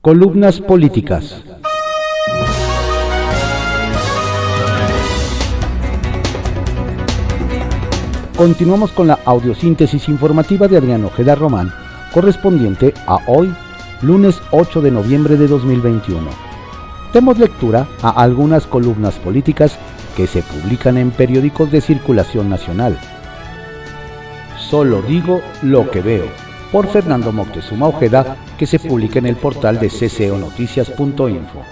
Columnas políticas. Continuamos con la audiosíntesis informativa de Adrián Ojeda Román, correspondiente a hoy, lunes 8 de noviembre de 2021. Demos lectura a algunas columnas políticas que se publican en periódicos de circulación nacional. Solo digo lo que veo, por Fernando Moctezuma Ojeda, que se publica en el portal de cconoticias.info.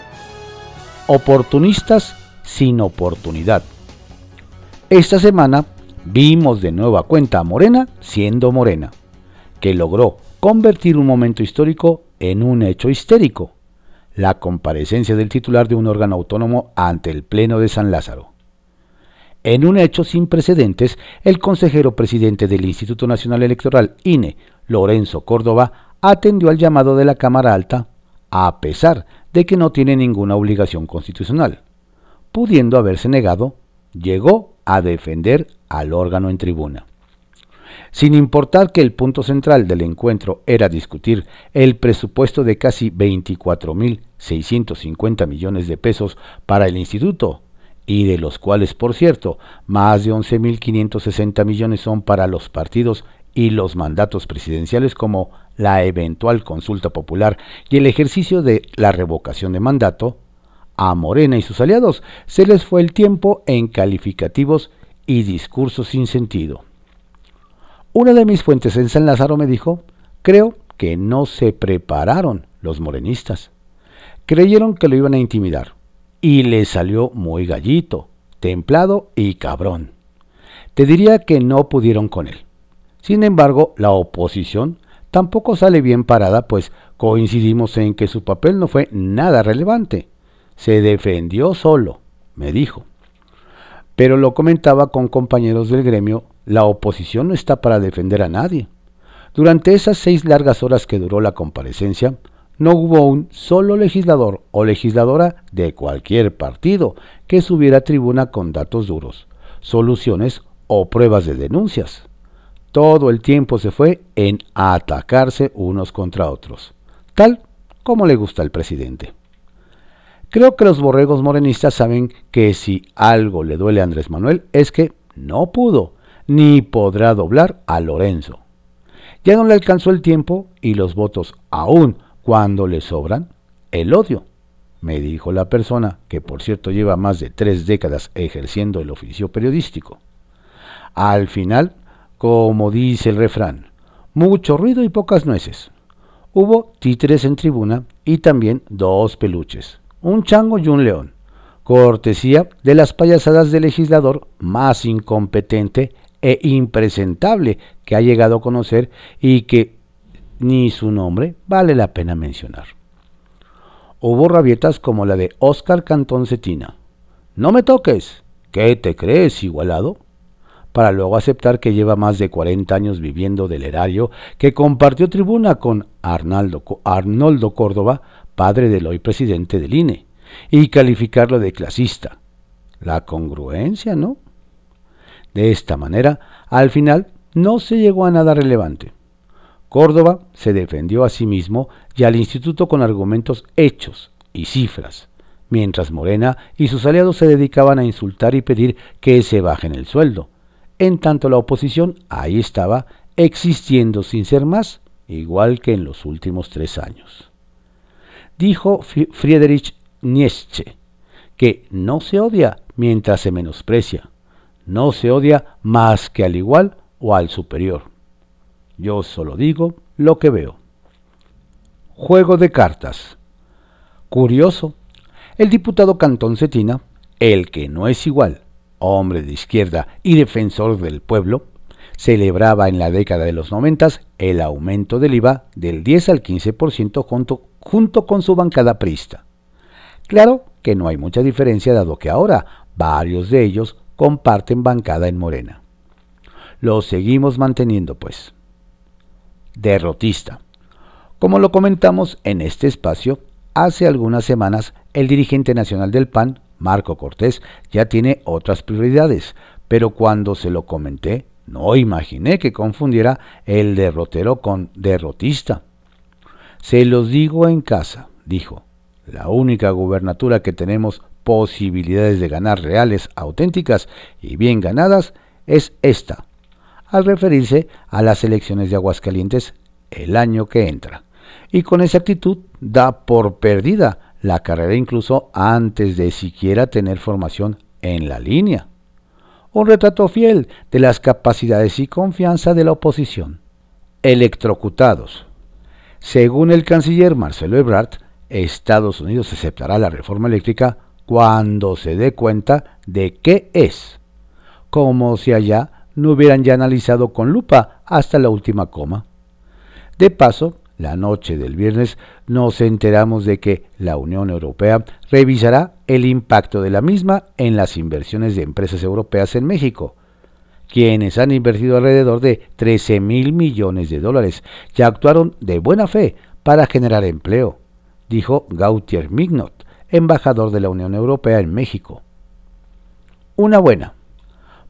Oportunistas sin oportunidad. Esta semana Vimos de nueva cuenta a Morena siendo Morena, que logró convertir un momento histórico en un hecho histérico, la comparecencia del titular de un órgano autónomo ante el Pleno de San Lázaro. En un hecho sin precedentes, el consejero presidente del Instituto Nacional Electoral, INE, Lorenzo Córdoba, atendió al llamado de la Cámara Alta, a pesar de que no tiene ninguna obligación constitucional. Pudiendo haberse negado, llegó a defender al órgano en tribuna. Sin importar que el punto central del encuentro era discutir el presupuesto de casi 24.650 millones de pesos para el instituto, y de los cuales, por cierto, más de 11.560 millones son para los partidos y los mandatos presidenciales como la eventual consulta popular y el ejercicio de la revocación de mandato, a Morena y sus aliados se les fue el tiempo en calificativos y discursos sin sentido. Una de mis fuentes en San Lázaro me dijo, creo que no se prepararon los morenistas. Creyeron que lo iban a intimidar y le salió muy gallito, templado y cabrón. Te diría que no pudieron con él. Sin embargo, la oposición tampoco sale bien parada, pues coincidimos en que su papel no fue nada relevante. Se defendió solo, me dijo pero lo comentaba con compañeros del gremio, la oposición no está para defender a nadie. Durante esas seis largas horas que duró la comparecencia, no hubo un solo legislador o legisladora de cualquier partido que subiera a tribuna con datos duros, soluciones o pruebas de denuncias. Todo el tiempo se fue en atacarse unos contra otros, tal como le gusta al presidente. Creo que los borregos morenistas saben que si algo le duele a Andrés Manuel es que no pudo ni podrá doblar a Lorenzo. Ya no le alcanzó el tiempo y los votos, aún cuando le sobran, el odio, me dijo la persona, que por cierto lleva más de tres décadas ejerciendo el oficio periodístico. Al final, como dice el refrán, mucho ruido y pocas nueces. Hubo títeres en tribuna y también dos peluches un chango y un león, cortesía de las payasadas del legislador más incompetente e impresentable que ha llegado a conocer y que ni su nombre vale la pena mencionar. Hubo rabietas como la de Oscar Cantón Cetina. No me toques. ¿Qué te crees, igualado? Para luego aceptar que lleva más de 40 años viviendo del erario, que compartió tribuna con Arnaldo, Arnoldo Córdoba padre del hoy presidente del INE, y calificarlo de clasista. La congruencia, ¿no? De esta manera, al final, no se llegó a nada relevante. Córdoba se defendió a sí mismo y al instituto con argumentos hechos y cifras, mientras Morena y sus aliados se dedicaban a insultar y pedir que se bajen el sueldo. En tanto la oposición ahí estaba, existiendo sin ser más, igual que en los últimos tres años dijo Friedrich Nietzsche, que no se odia mientras se menosprecia, no se odia más que al igual o al superior. Yo solo digo lo que veo. Juego de cartas. Curioso, el diputado Cantón Cetina, el que no es igual, hombre de izquierda y defensor del pueblo, celebraba en la década de los noventas el aumento del IVA del 10 al 15% junto, junto con su bancada prista. Claro que no hay mucha diferencia dado que ahora varios de ellos comparten bancada en Morena. Lo seguimos manteniendo pues. Derrotista. Como lo comentamos en este espacio, hace algunas semanas el dirigente nacional del PAN, Marco Cortés, ya tiene otras prioridades, pero cuando se lo comenté, no imaginé que confundiera el derrotero con derrotista. Se los digo en casa, dijo, la única gubernatura que tenemos posibilidades de ganar reales, auténticas y bien ganadas es esta, al referirse a las elecciones de Aguascalientes el año que entra. Y con esa actitud da por perdida la carrera incluso antes de siquiera tener formación en la línea. Un retrato fiel de las capacidades y confianza de la oposición. Electrocutados. Según el canciller Marcelo Ebrard, Estados Unidos aceptará la reforma eléctrica cuando se dé cuenta de qué es, como si allá no hubieran ya analizado con lupa hasta la última coma. De paso, la noche del viernes nos enteramos de que la Unión Europea revisará el impacto de la misma en las inversiones de empresas europeas en México, quienes han invertido alrededor de 13 mil millones de dólares y actuaron de buena fe para generar empleo, dijo Gautier Mignot, embajador de la Unión Europea en México. Una buena.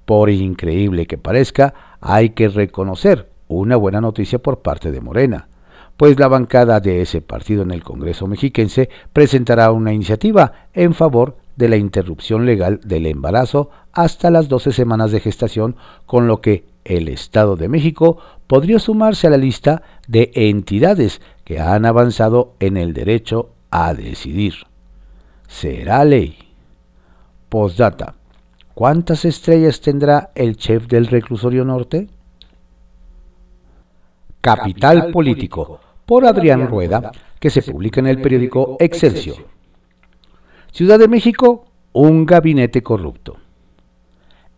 Por increíble que parezca, hay que reconocer una buena noticia por parte de Morena pues la bancada de ese partido en el Congreso mexiquense presentará una iniciativa en favor de la interrupción legal del embarazo hasta las 12 semanas de gestación, con lo que el Estado de México podría sumarse a la lista de entidades que han avanzado en el derecho a decidir. Será ley. Postdata. ¿Cuántas estrellas tendrá el chef del reclusorio norte? Capital Político por Adrián Rueda, que se publica en el periódico Excelsior. Ciudad de México, un gabinete corrupto.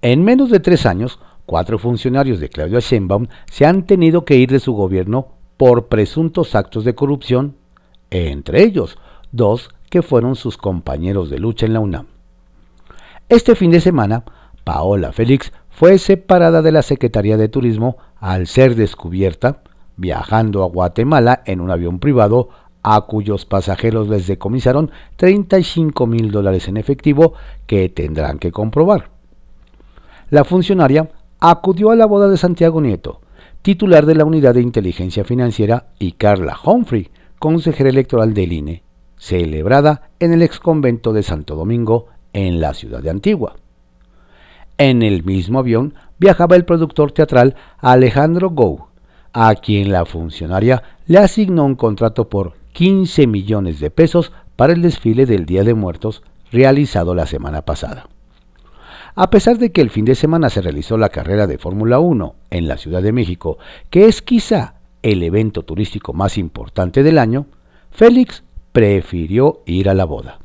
En menos de tres años, cuatro funcionarios de Claudio Sheinbaum se han tenido que ir de su gobierno por presuntos actos de corrupción, entre ellos dos que fueron sus compañeros de lucha en la UNAM. Este fin de semana, Paola Félix fue separada de la Secretaría de Turismo al ser descubierta viajando a Guatemala en un avión privado a cuyos pasajeros les decomisaron 35 mil dólares en efectivo que tendrán que comprobar. La funcionaria acudió a la boda de Santiago Nieto, titular de la Unidad de Inteligencia Financiera, y Carla Humphrey, consejera electoral del INE, celebrada en el exconvento de Santo Domingo, en la ciudad de Antigua. En el mismo avión viajaba el productor teatral Alejandro Gou, a quien la funcionaria le asignó un contrato por 15 millones de pesos para el desfile del Día de Muertos realizado la semana pasada. A pesar de que el fin de semana se realizó la carrera de Fórmula 1 en la Ciudad de México, que es quizá el evento turístico más importante del año, Félix prefirió ir a la boda.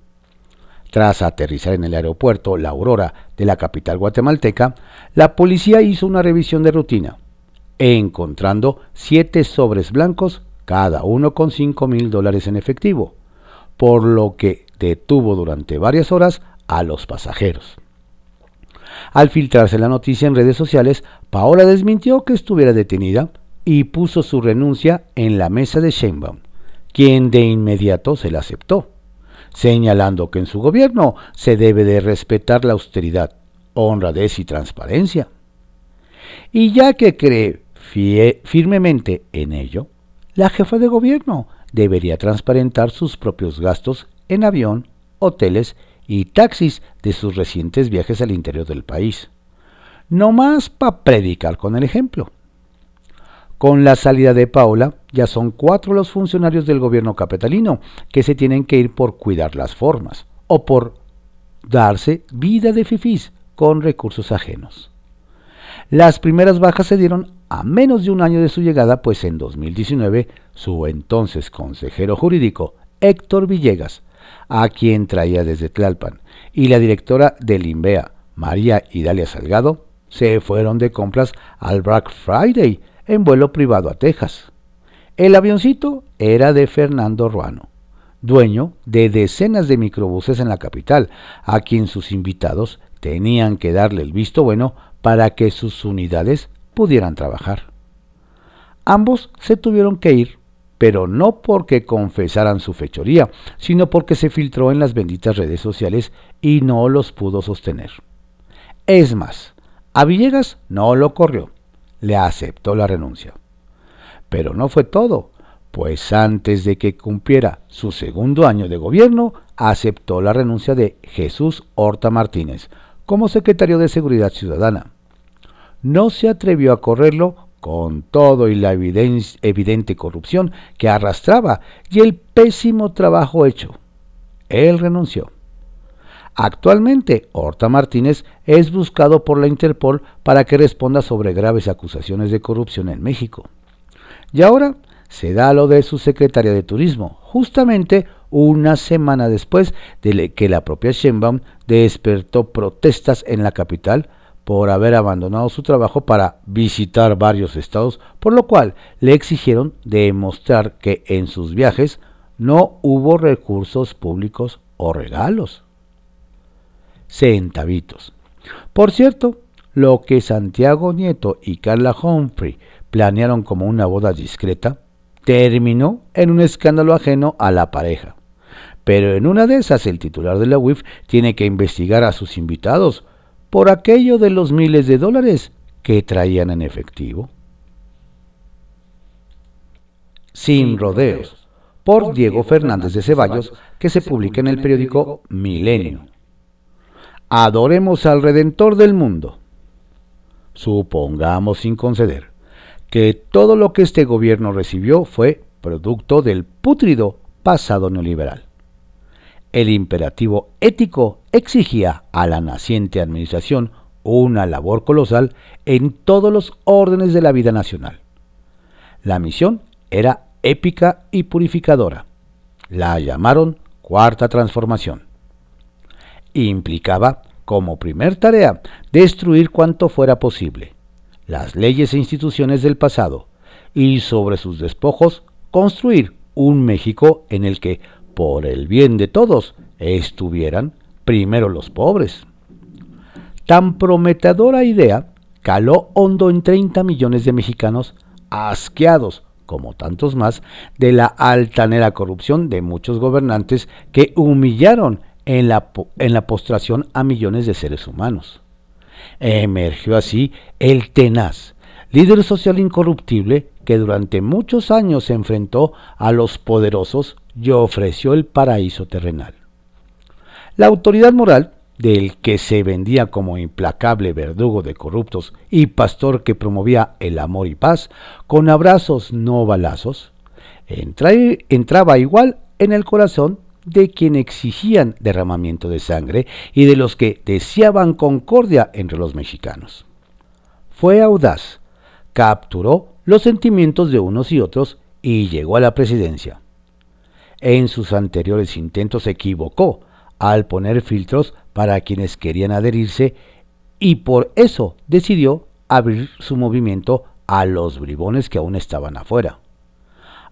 Tras aterrizar en el aeropuerto La Aurora de la capital guatemalteca, la policía hizo una revisión de rutina encontrando siete sobres blancos, cada uno con cinco mil dólares en efectivo, por lo que detuvo durante varias horas a los pasajeros. Al filtrarse la noticia en redes sociales, Paola desmintió que estuviera detenida y puso su renuncia en la mesa de Sheinbaum, quien de inmediato se la aceptó, señalando que en su gobierno se debe de respetar la austeridad, honradez y transparencia. Y ya que cree firmemente en ello, la jefa de gobierno debería transparentar sus propios gastos en avión, hoteles y taxis de sus recientes viajes al interior del país. No más para predicar con el ejemplo. Con la salida de Paula, ya son cuatro los funcionarios del gobierno capitalino que se tienen que ir por cuidar las formas o por darse vida de fifís con recursos ajenos. Las primeras bajas se dieron a menos de un año de su llegada, pues en 2019 su entonces consejero jurídico, Héctor Villegas, a quien traía desde Tlalpan, y la directora del INVEA, María Idalia Salgado, se fueron de compras al Black Friday en vuelo privado a Texas. El avioncito era de Fernando Ruano, dueño de decenas de microbuses en la capital, a quien sus invitados tenían que darle el visto bueno para que sus unidades pudieran trabajar. Ambos se tuvieron que ir, pero no porque confesaran su fechoría, sino porque se filtró en las benditas redes sociales y no los pudo sostener. Es más, a Villegas no lo corrió, le aceptó la renuncia. Pero no fue todo, pues antes de que cumpliera su segundo año de gobierno, aceptó la renuncia de Jesús Horta Martínez como secretario de Seguridad Ciudadana. No se atrevió a correrlo con todo y la evidente corrupción que arrastraba y el pésimo trabajo hecho. Él renunció. Actualmente, Horta Martínez es buscado por la Interpol para que responda sobre graves acusaciones de corrupción en México. Y ahora se da lo de su secretaria de Turismo, justamente una semana después de que la propia Sheinbaum despertó protestas en la capital por haber abandonado su trabajo para visitar varios estados, por lo cual le exigieron demostrar que en sus viajes no hubo recursos públicos o regalos. Centavitos. Por cierto, lo que Santiago Nieto y Carla Humphrey planearon como una boda discreta, terminó en un escándalo ajeno a la pareja. Pero en una de esas el titular de la UIF tiene que investigar a sus invitados por aquello de los miles de dólares que traían en efectivo. Sin rodeos, por Diego Fernández de Ceballos, que se publica en el periódico Milenio. Adoremos al Redentor del mundo. Supongamos sin conceder que todo lo que este gobierno recibió fue producto del pútrido pasado neoliberal. El imperativo ético exigía a la naciente administración una labor colosal en todos los órdenes de la vida nacional. La misión era épica y purificadora. La llamaron Cuarta Transformación. Implicaba, como primer tarea, destruir cuanto fuera posible las leyes e instituciones del pasado y sobre sus despojos construir un México en el que, por el bien de todos, estuvieran primero los pobres. Tan prometedora idea caló hondo en 30 millones de mexicanos asqueados, como tantos más, de la altanera corrupción de muchos gobernantes que humillaron en la, en la postración a millones de seres humanos. Emergió así el tenaz, líder social incorruptible que durante muchos años se enfrentó a los poderosos y ofreció el paraíso terrenal. La autoridad moral, del que se vendía como implacable verdugo de corruptos y pastor que promovía el amor y paz, con abrazos no balazos, entraba igual en el corazón de quien exigían derramamiento de sangre y de los que deseaban concordia entre los mexicanos. Fue audaz, capturó los sentimientos de unos y otros y llegó a la presidencia. En sus anteriores intentos se equivocó al poner filtros para quienes querían adherirse y por eso decidió abrir su movimiento a los bribones que aún estaban afuera.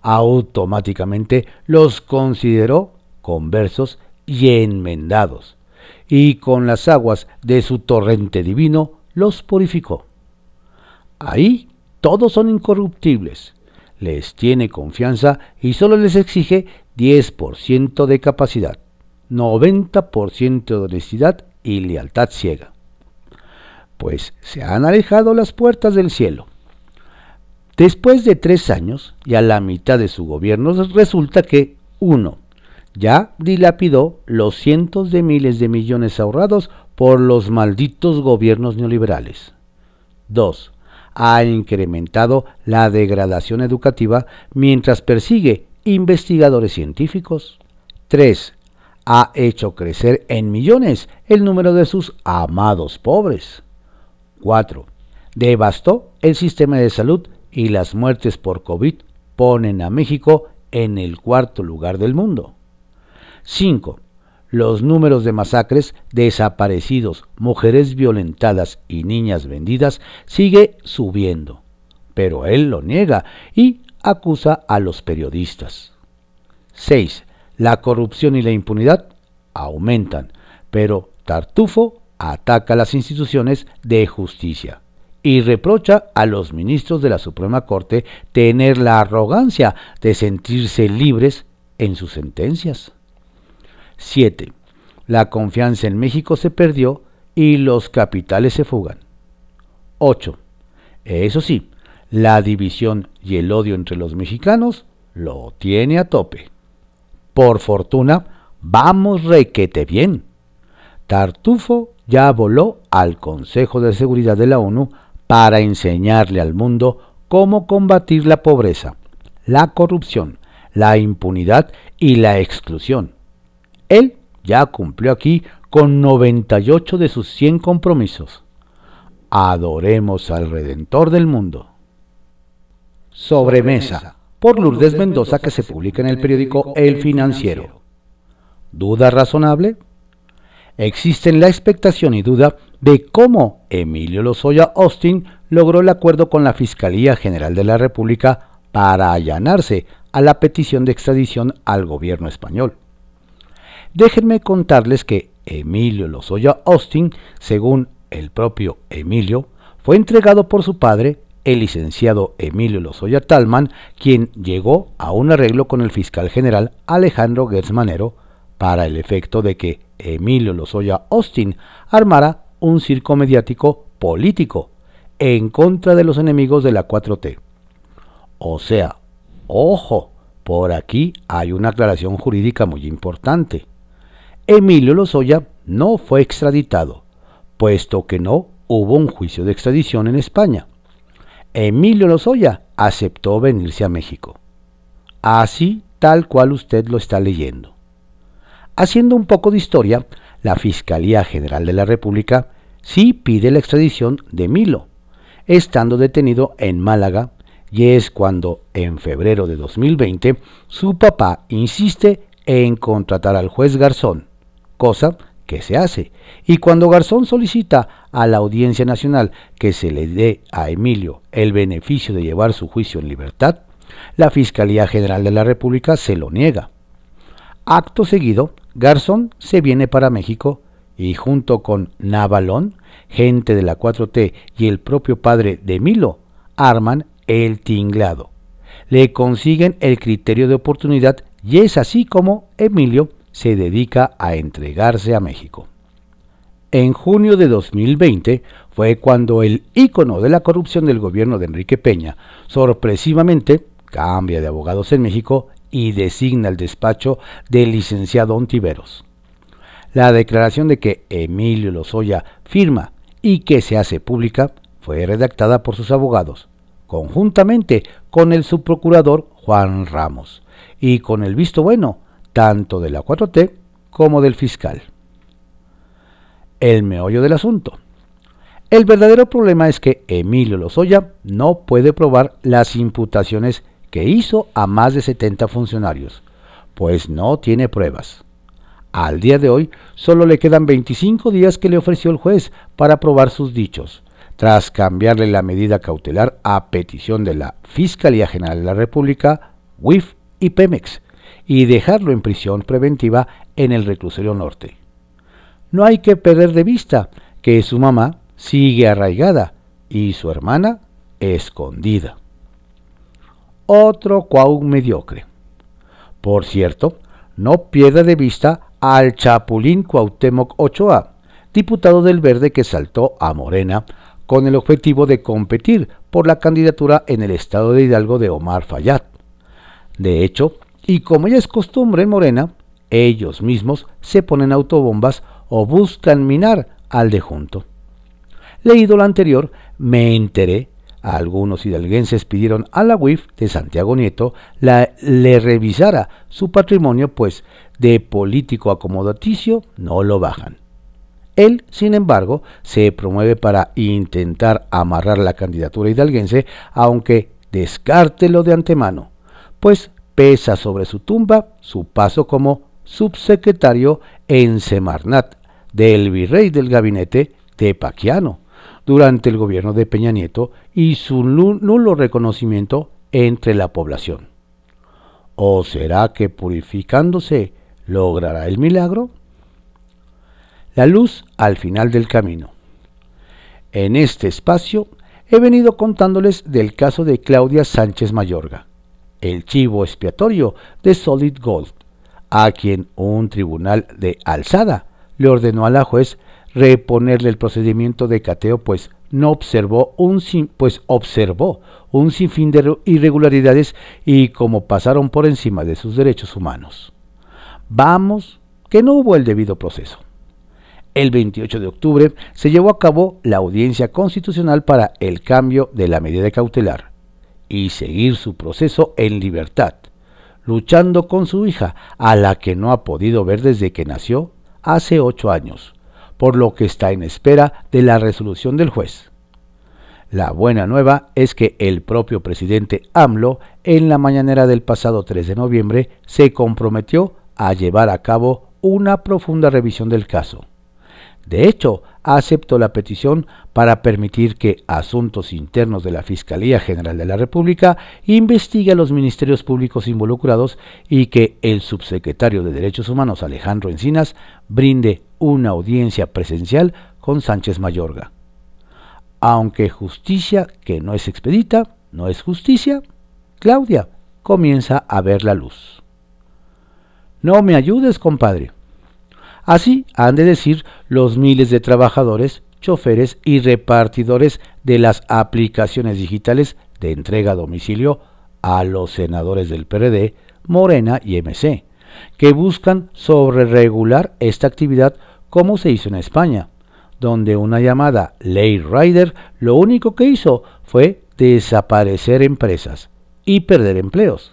Automáticamente los consideró conversos y enmendados, y con las aguas de su torrente divino los purificó. Ahí todos son incorruptibles, les tiene confianza y solo les exige 10% de capacidad, 90% de honestidad y lealtad ciega. Pues se han alejado las puertas del cielo. Después de tres años y a la mitad de su gobierno resulta que, uno, ya dilapidó los cientos de miles de millones ahorrados por los malditos gobiernos neoliberales. 2. Ha incrementado la degradación educativa mientras persigue investigadores científicos. 3. Ha hecho crecer en millones el número de sus amados pobres. 4. Devastó el sistema de salud y las muertes por COVID ponen a México en el cuarto lugar del mundo. 5. Los números de masacres, desaparecidos, mujeres violentadas y niñas vendidas sigue subiendo, pero él lo niega y acusa a los periodistas. 6. La corrupción y la impunidad aumentan, pero Tartufo ataca las instituciones de justicia y reprocha a los ministros de la Suprema Corte tener la arrogancia de sentirse libres en sus sentencias. 7. La confianza en México se perdió y los capitales se fugan. 8. Eso sí, la división y el odio entre los mexicanos lo tiene a tope. Por fortuna, vamos requete bien. Tartufo ya voló al Consejo de Seguridad de la ONU para enseñarle al mundo cómo combatir la pobreza, la corrupción, la impunidad y la exclusión. Él ya cumplió aquí con 98 de sus 100 compromisos. Adoremos al Redentor del mundo. Sobremesa, por Lourdes Mendoza, que se publica en el periódico El Financiero. ¿Duda razonable? Existen la expectación y duda de cómo Emilio Lozoya Austin logró el acuerdo con la Fiscalía General de la República para allanarse a la petición de extradición al gobierno español. Déjenme contarles que Emilio Lozoya Austin, según el propio Emilio, fue entregado por su padre, el licenciado Emilio Lozoya Talman, quien llegó a un arreglo con el fiscal general Alejandro Gersmanero para el efecto de que Emilio Lozoya Austin armara un circo mediático político en contra de los enemigos de la 4T. O sea, ojo, por aquí hay una aclaración jurídica muy importante. Emilio Lozoya no fue extraditado, puesto que no hubo un juicio de extradición en España. Emilio Lozoya aceptó venirse a México. Así tal cual usted lo está leyendo. Haciendo un poco de historia, la Fiscalía General de la República sí pide la extradición de Milo, estando detenido en Málaga, y es cuando, en febrero de 2020, su papá insiste en contratar al juez Garzón, cosa que se hace, y cuando Garzón solicita a la Audiencia Nacional que se le dé a Emilio el beneficio de llevar su juicio en libertad, la Fiscalía General de la República se lo niega. Acto seguido, Garzón se viene para México y junto con Navalón, gente de la 4T y el propio padre de Emilio, arman el tinglado. Le consiguen el criterio de oportunidad y es así como Emilio se dedica a entregarse a México. En junio de 2020 fue cuando el ícono de la corrupción del gobierno de Enrique Peña sorpresivamente cambia de abogados en México y designa el despacho del licenciado Ontiveros. La declaración de que Emilio Lozoya firma y que se hace pública fue redactada por sus abogados, conjuntamente con el subprocurador Juan Ramos y con el visto bueno tanto de la 4T como del fiscal. El meollo del asunto. El verdadero problema es que Emilio Lozoya no puede probar las imputaciones que hizo a más de 70 funcionarios, pues no tiene pruebas. Al día de hoy solo le quedan 25 días que le ofreció el juez para probar sus dichos, tras cambiarle la medida cautelar a petición de la Fiscalía General de la República, WIF y Pemex, y dejarlo en prisión preventiva en el reclusorio norte. No hay que perder de vista que su mamá sigue arraigada y su hermana escondida. Otro cuau mediocre. Por cierto, no pierda de vista al Chapulín Cuauhtémoc Ochoa, diputado del Verde que saltó a Morena con el objetivo de competir por la candidatura en el estado de Hidalgo de Omar Fayad. De hecho, y como ya es costumbre en Morena, ellos mismos se ponen autobombas o buscan minar al de junto. Leído lo anterior, me enteré, algunos hidalguenses pidieron a la UIF de Santiago Nieto la, le revisara su patrimonio, pues de político acomodaticio no lo bajan. Él, sin embargo, se promueve para intentar amarrar la candidatura hidalguense, aunque descártelo de antemano, pues pesa sobre su tumba su paso como subsecretario en Semarnat del virrey del gabinete de Paquiano durante el gobierno de Peña Nieto y su nulo reconocimiento entre la población. ¿O será que purificándose logrará el milagro? La luz al final del camino. En este espacio he venido contándoles del caso de Claudia Sánchez Mayorga, el chivo expiatorio de Solid Gold, a quien un tribunal de alzada le ordenó a la juez reponerle el procedimiento de cateo, pues no observó un pues observó un sinfín de irregularidades y como pasaron por encima de sus derechos humanos. Vamos, que no hubo el debido proceso. El 28 de octubre se llevó a cabo la audiencia constitucional para el cambio de la medida cautelar y seguir su proceso en libertad, luchando con su hija, a la que no ha podido ver desde que nació hace ocho años, por lo que está en espera de la resolución del juez. La buena nueva es que el propio presidente AMLO, en la mañanera del pasado 3 de noviembre, se comprometió a llevar a cabo una profunda revisión del caso. De hecho, aceptó la petición para permitir que Asuntos Internos de la Fiscalía General de la República investigue a los ministerios públicos involucrados y que el subsecretario de Derechos Humanos Alejandro Encinas brinde una audiencia presencial con Sánchez Mayorga. Aunque justicia que no es expedita, no es justicia, Claudia comienza a ver la luz. No me ayudes, compadre. Así han de decir los miles de trabajadores, choferes y repartidores de las aplicaciones digitales de entrega a domicilio a los senadores del PRD, Morena y MC, que buscan sobreregular esta actividad como se hizo en España, donde una llamada Ley Rider lo único que hizo fue desaparecer empresas y perder empleos.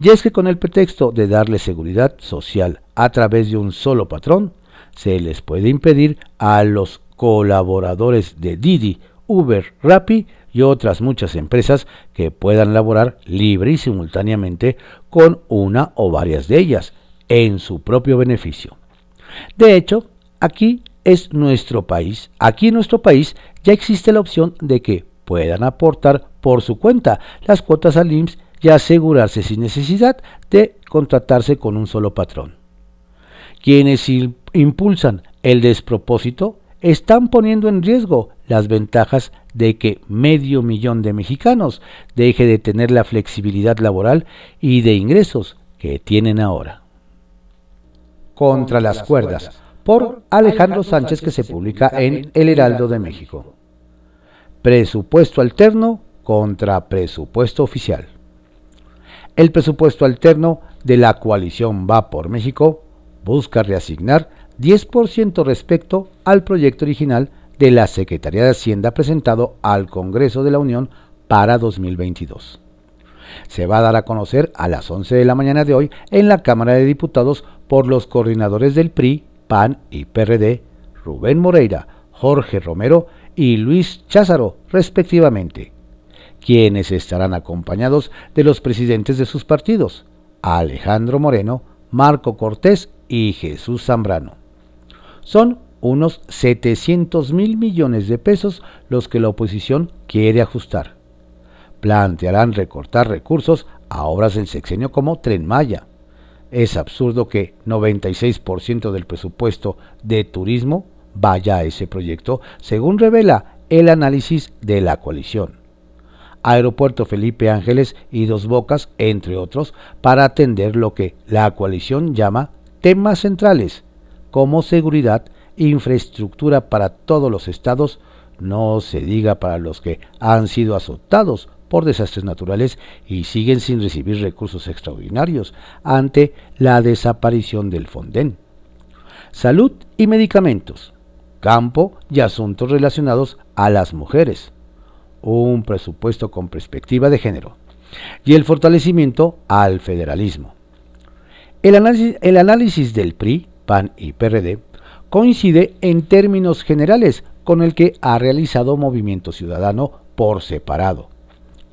Y es que con el pretexto de darle seguridad social a través de un solo patrón, se les puede impedir a los colaboradores de Didi, Uber, Rappi y otras muchas empresas que puedan laborar libre y simultáneamente con una o varias de ellas, en su propio beneficio. De hecho, aquí es nuestro país. Aquí en nuestro país ya existe la opción de que puedan aportar por su cuenta las cuotas al IMSS y asegurarse sin necesidad de contratarse con un solo patrón. Quienes impulsan el despropósito están poniendo en riesgo las ventajas de que medio millón de mexicanos deje de tener la flexibilidad laboral y de ingresos que tienen ahora. Contra las cuerdas por Alejandro Sánchez que se publica en El Heraldo de México. Presupuesto alterno contra presupuesto oficial. El presupuesto alterno de la coalición Va por México busca reasignar 10% respecto al proyecto original de la Secretaría de Hacienda presentado al Congreso de la Unión para 2022. Se va a dar a conocer a las 11 de la mañana de hoy en la Cámara de Diputados por los coordinadores del PRI, PAN y PRD, Rubén Moreira, Jorge Romero y Luis Cházaro, respectivamente, quienes estarán acompañados de los presidentes de sus partidos, Alejandro Moreno, Marco Cortés y Jesús Zambrano. Son unos 700 mil millones de pesos los que la oposición quiere ajustar. Plantearán recortar recursos a obras del sexenio como Tren Maya, es absurdo que 96% del presupuesto de turismo vaya a ese proyecto, según revela el análisis de la coalición. Aeropuerto Felipe Ángeles y Dos Bocas, entre otros, para atender lo que la coalición llama temas centrales, como seguridad, infraestructura para todos los estados, no se diga para los que han sido azotados por desastres naturales y siguen sin recibir recursos extraordinarios ante la desaparición del Fonden. Salud y medicamentos, campo y asuntos relacionados a las mujeres. Un presupuesto con perspectiva de género. Y el fortalecimiento al federalismo. El análisis, el análisis del PRI, PAN y PRD coincide en términos generales con el que ha realizado Movimiento Ciudadano por separado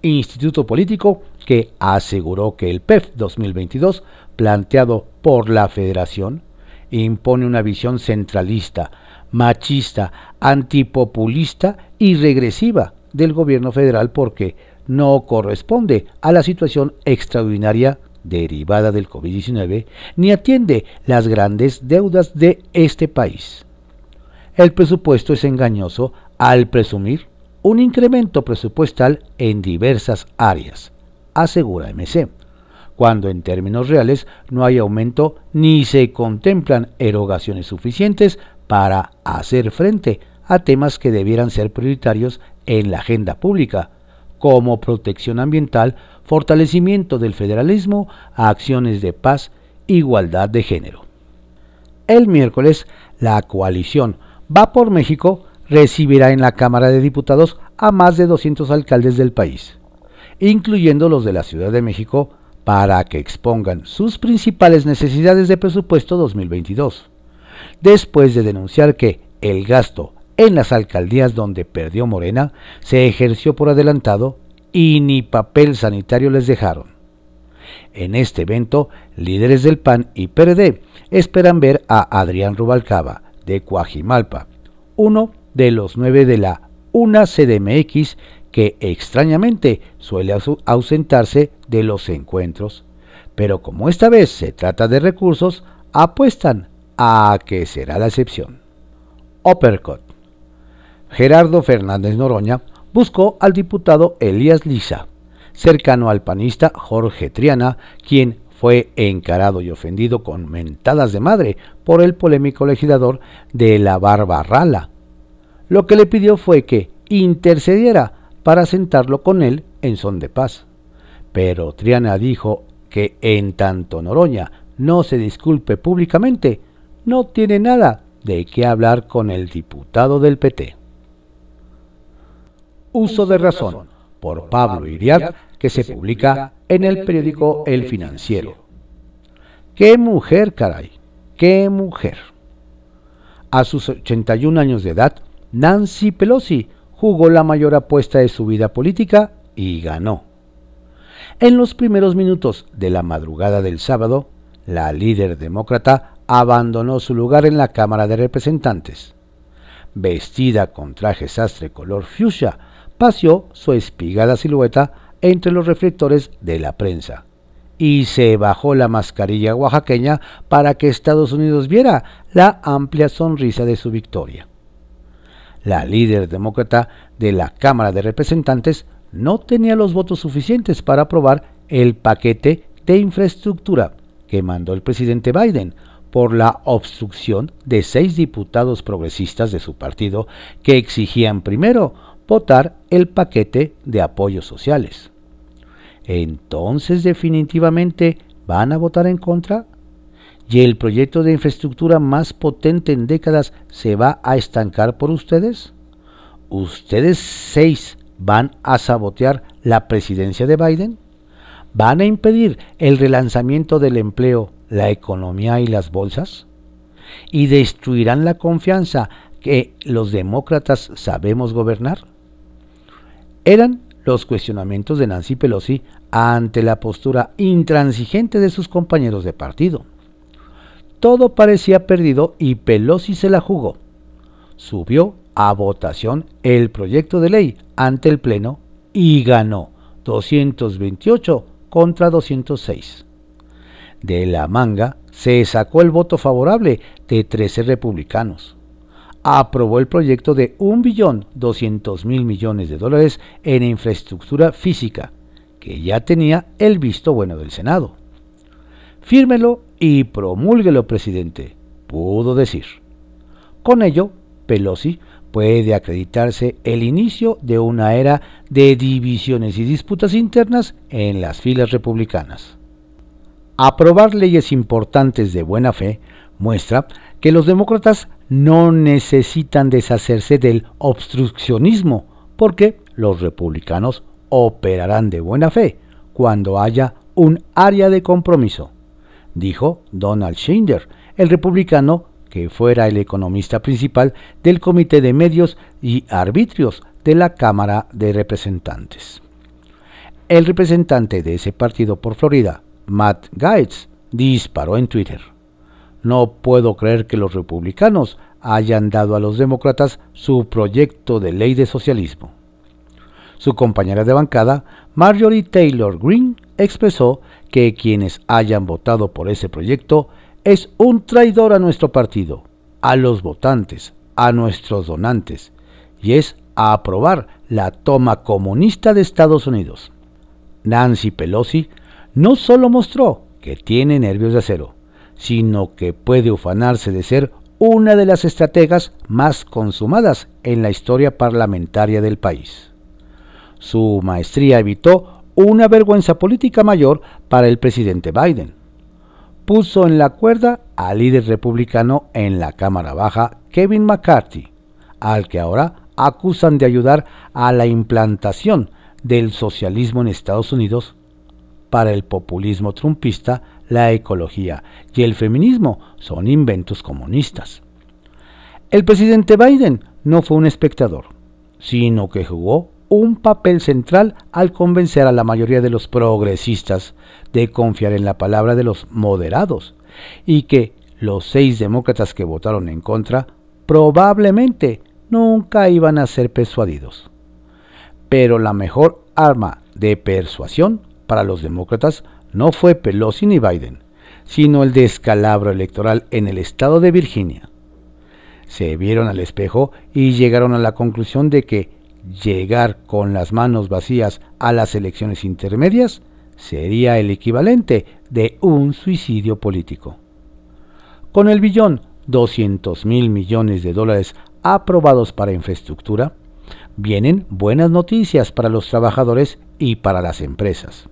instituto político que aseguró que el PEF 2022, planteado por la Federación, impone una visión centralista, machista, antipopulista y regresiva del gobierno federal porque no corresponde a la situación extraordinaria derivada del COVID-19 ni atiende las grandes deudas de este país. El presupuesto es engañoso al presumir un incremento presupuestal en diversas áreas, asegura MC, cuando en términos reales no hay aumento ni se contemplan erogaciones suficientes para hacer frente a temas que debieran ser prioritarios en la agenda pública, como protección ambiental, fortalecimiento del federalismo, acciones de paz, igualdad de género. El miércoles, la coalición Va por México recibirá en la Cámara de Diputados a más de 200 alcaldes del país, incluyendo los de la Ciudad de México, para que expongan sus principales necesidades de presupuesto 2022, después de denunciar que el gasto en las alcaldías donde perdió Morena se ejerció por adelantado y ni papel sanitario les dejaron. En este evento, líderes del PAN y PRD esperan ver a Adrián Rubalcaba, de Coajimalpa, uno de los nueve de la UNA CDMX que extrañamente suele ausentarse de los encuentros, pero como esta vez se trata de recursos, apuestan a que será la excepción. Uppercut. Gerardo Fernández Noroña buscó al diputado Elías Liza, cercano al panista Jorge Triana, quien fue encarado y ofendido con mentadas de madre por el polémico legislador de la Barba Rala. Lo que le pidió fue que intercediera para sentarlo con él en son de paz. Pero Triana dijo que en tanto Noroña no se disculpe públicamente, no tiene nada de qué hablar con el diputado del PT. Uso de razón por Pablo Iriart, que se publica en el periódico El Financiero. ¡Qué mujer, caray! ¡Qué mujer! A sus 81 años de edad, Nancy Pelosi jugó la mayor apuesta de su vida política y ganó. En los primeros minutos de la madrugada del sábado, la líder demócrata abandonó su lugar en la Cámara de Representantes. Vestida con traje sastre color fuchsia, paseó su espigada silueta entre los reflectores de la prensa y se bajó la mascarilla oaxaqueña para que Estados Unidos viera la amplia sonrisa de su victoria. La líder demócrata de la Cámara de Representantes no tenía los votos suficientes para aprobar el paquete de infraestructura que mandó el presidente Biden por la obstrucción de seis diputados progresistas de su partido que exigían primero votar el paquete de apoyos sociales entonces definitivamente van a votar en contra y el proyecto de infraestructura más potente en décadas se va a estancar por ustedes. ¿Ustedes seis van a sabotear la presidencia de Biden? ¿Van a impedir el relanzamiento del empleo, la economía y las bolsas? ¿Y destruirán la confianza que los demócratas sabemos gobernar? Eran los cuestionamientos de Nancy Pelosi ante la postura intransigente de sus compañeros de partido. Todo parecía perdido y Pelosi se la jugó. Subió a votación el proyecto de ley ante el Pleno y ganó 228 contra 206. De la manga se sacó el voto favorable de 13 republicanos aprobó el proyecto de 1.200.000 millones de dólares en infraestructura física, que ya tenía el visto bueno del Senado. Fírmelo y promúlguelo, presidente, pudo decir. Con ello, Pelosi puede acreditarse el inicio de una era de divisiones y disputas internas en las filas republicanas. Aprobar leyes importantes de buena fe muestra que los demócratas no necesitan deshacerse del obstruccionismo, porque los republicanos operarán de buena fe cuando haya un área de compromiso, dijo Donald Schinder, el republicano que fuera el economista principal del Comité de Medios y Arbitrios de la Cámara de Representantes. El representante de ese partido por Florida, Matt Gaetz, disparó en Twitter. No puedo creer que los republicanos hayan dado a los demócratas su proyecto de ley de socialismo. Su compañera de bancada, Marjorie Taylor Greene, expresó que quienes hayan votado por ese proyecto es un traidor a nuestro partido, a los votantes, a nuestros donantes, y es a aprobar la toma comunista de Estados Unidos. Nancy Pelosi no solo mostró que tiene nervios de acero, sino que puede ufanarse de ser una de las estrategas más consumadas en la historia parlamentaria del país. Su maestría evitó una vergüenza política mayor para el presidente Biden. Puso en la cuerda al líder republicano en la Cámara Baja, Kevin McCarthy, al que ahora acusan de ayudar a la implantación del socialismo en Estados Unidos. Para el populismo trumpista, la ecología y el feminismo son inventos comunistas. El presidente Biden no fue un espectador, sino que jugó un papel central al convencer a la mayoría de los progresistas de confiar en la palabra de los moderados y que los seis demócratas que votaron en contra probablemente nunca iban a ser persuadidos. Pero la mejor arma de persuasión para los demócratas no fue Pelosi ni Biden, sino el descalabro electoral en el estado de Virginia. Se vieron al espejo y llegaron a la conclusión de que llegar con las manos vacías a las elecciones intermedias sería el equivalente de un suicidio político. Con el billón 200 mil millones de dólares aprobados para infraestructura, vienen buenas noticias para los trabajadores y para las empresas.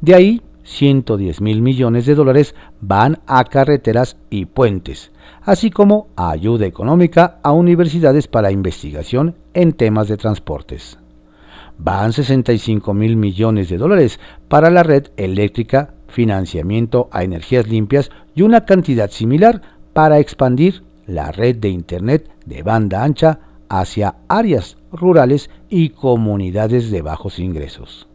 De ahí, 110 mil millones de dólares van a carreteras y puentes, así como a ayuda económica a universidades para investigación en temas de transportes. Van 65 mil millones de dólares para la red eléctrica, financiamiento a energías limpias y una cantidad similar para expandir la red de Internet de banda ancha hacia áreas rurales y comunidades de bajos ingresos.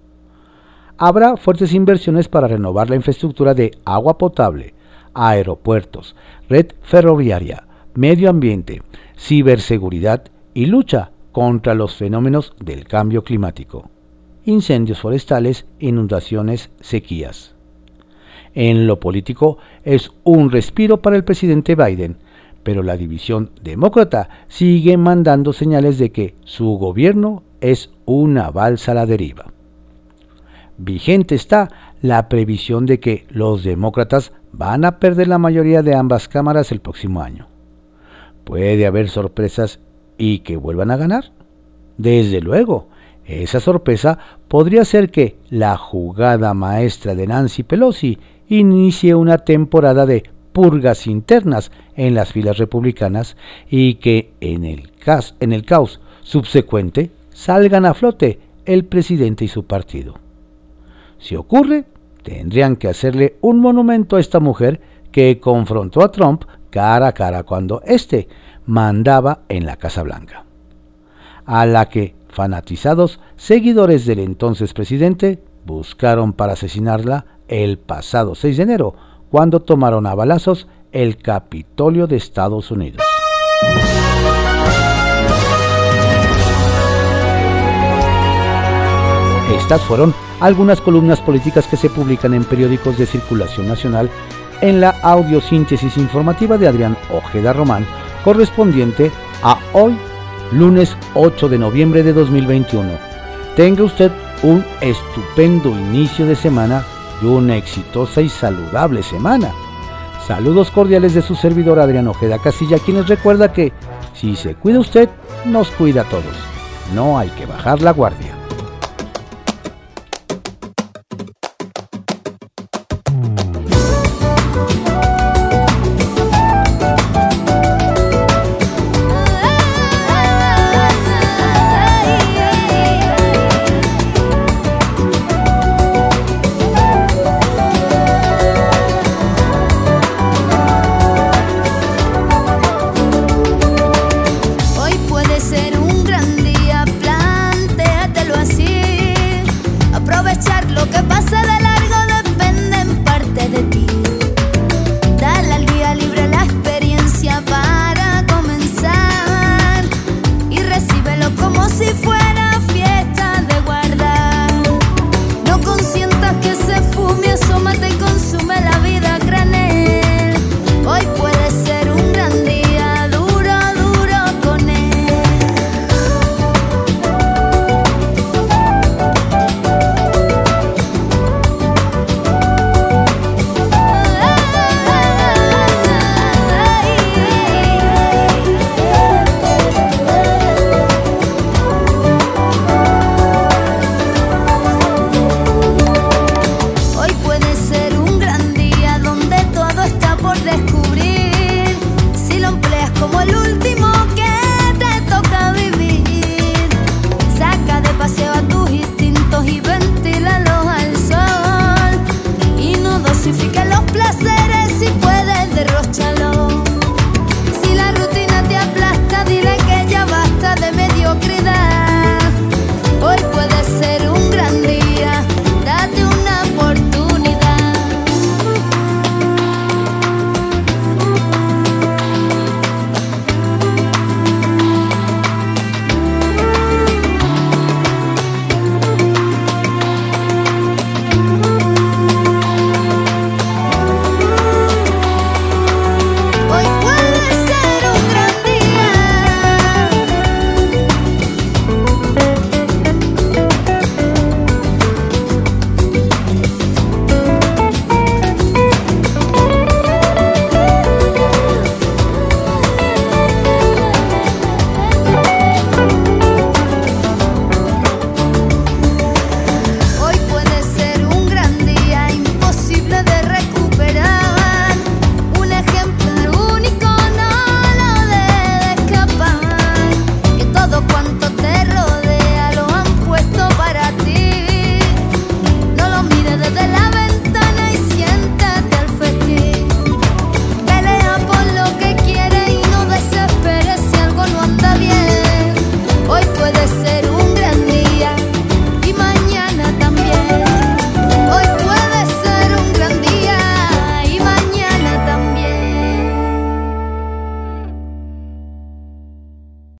Habrá fuertes inversiones para renovar la infraestructura de agua potable, aeropuertos, red ferroviaria, medio ambiente, ciberseguridad y lucha contra los fenómenos del cambio climático, incendios forestales, inundaciones, sequías. En lo político es un respiro para el presidente Biden, pero la división demócrata sigue mandando señales de que su gobierno es una balsa a la deriva. Vigente está la previsión de que los demócratas van a perder la mayoría de ambas cámaras el próximo año. Puede haber sorpresas y que vuelvan a ganar. Desde luego, esa sorpresa podría ser que la jugada maestra de Nancy Pelosi inicie una temporada de purgas internas en las filas republicanas y que en el, caos, en el caos subsecuente salgan a flote el presidente y su partido. Si ocurre, tendrían que hacerle un monumento a esta mujer que confrontó a Trump cara a cara cuando éste mandaba en la Casa Blanca, a la que fanatizados seguidores del entonces presidente buscaron para asesinarla el pasado 6 de enero, cuando tomaron a balazos el Capitolio de Estados Unidos. Fueron algunas columnas políticas que se publican en periódicos de circulación nacional en la audiosíntesis informativa de Adrián Ojeda Román, correspondiente a hoy, lunes 8 de noviembre de 2021. Tenga usted un estupendo inicio de semana y una exitosa y saludable semana. Saludos cordiales de su servidor Adrián Ojeda Casilla, quienes recuerda que si se cuida usted, nos cuida a todos. No hay que bajar la guardia.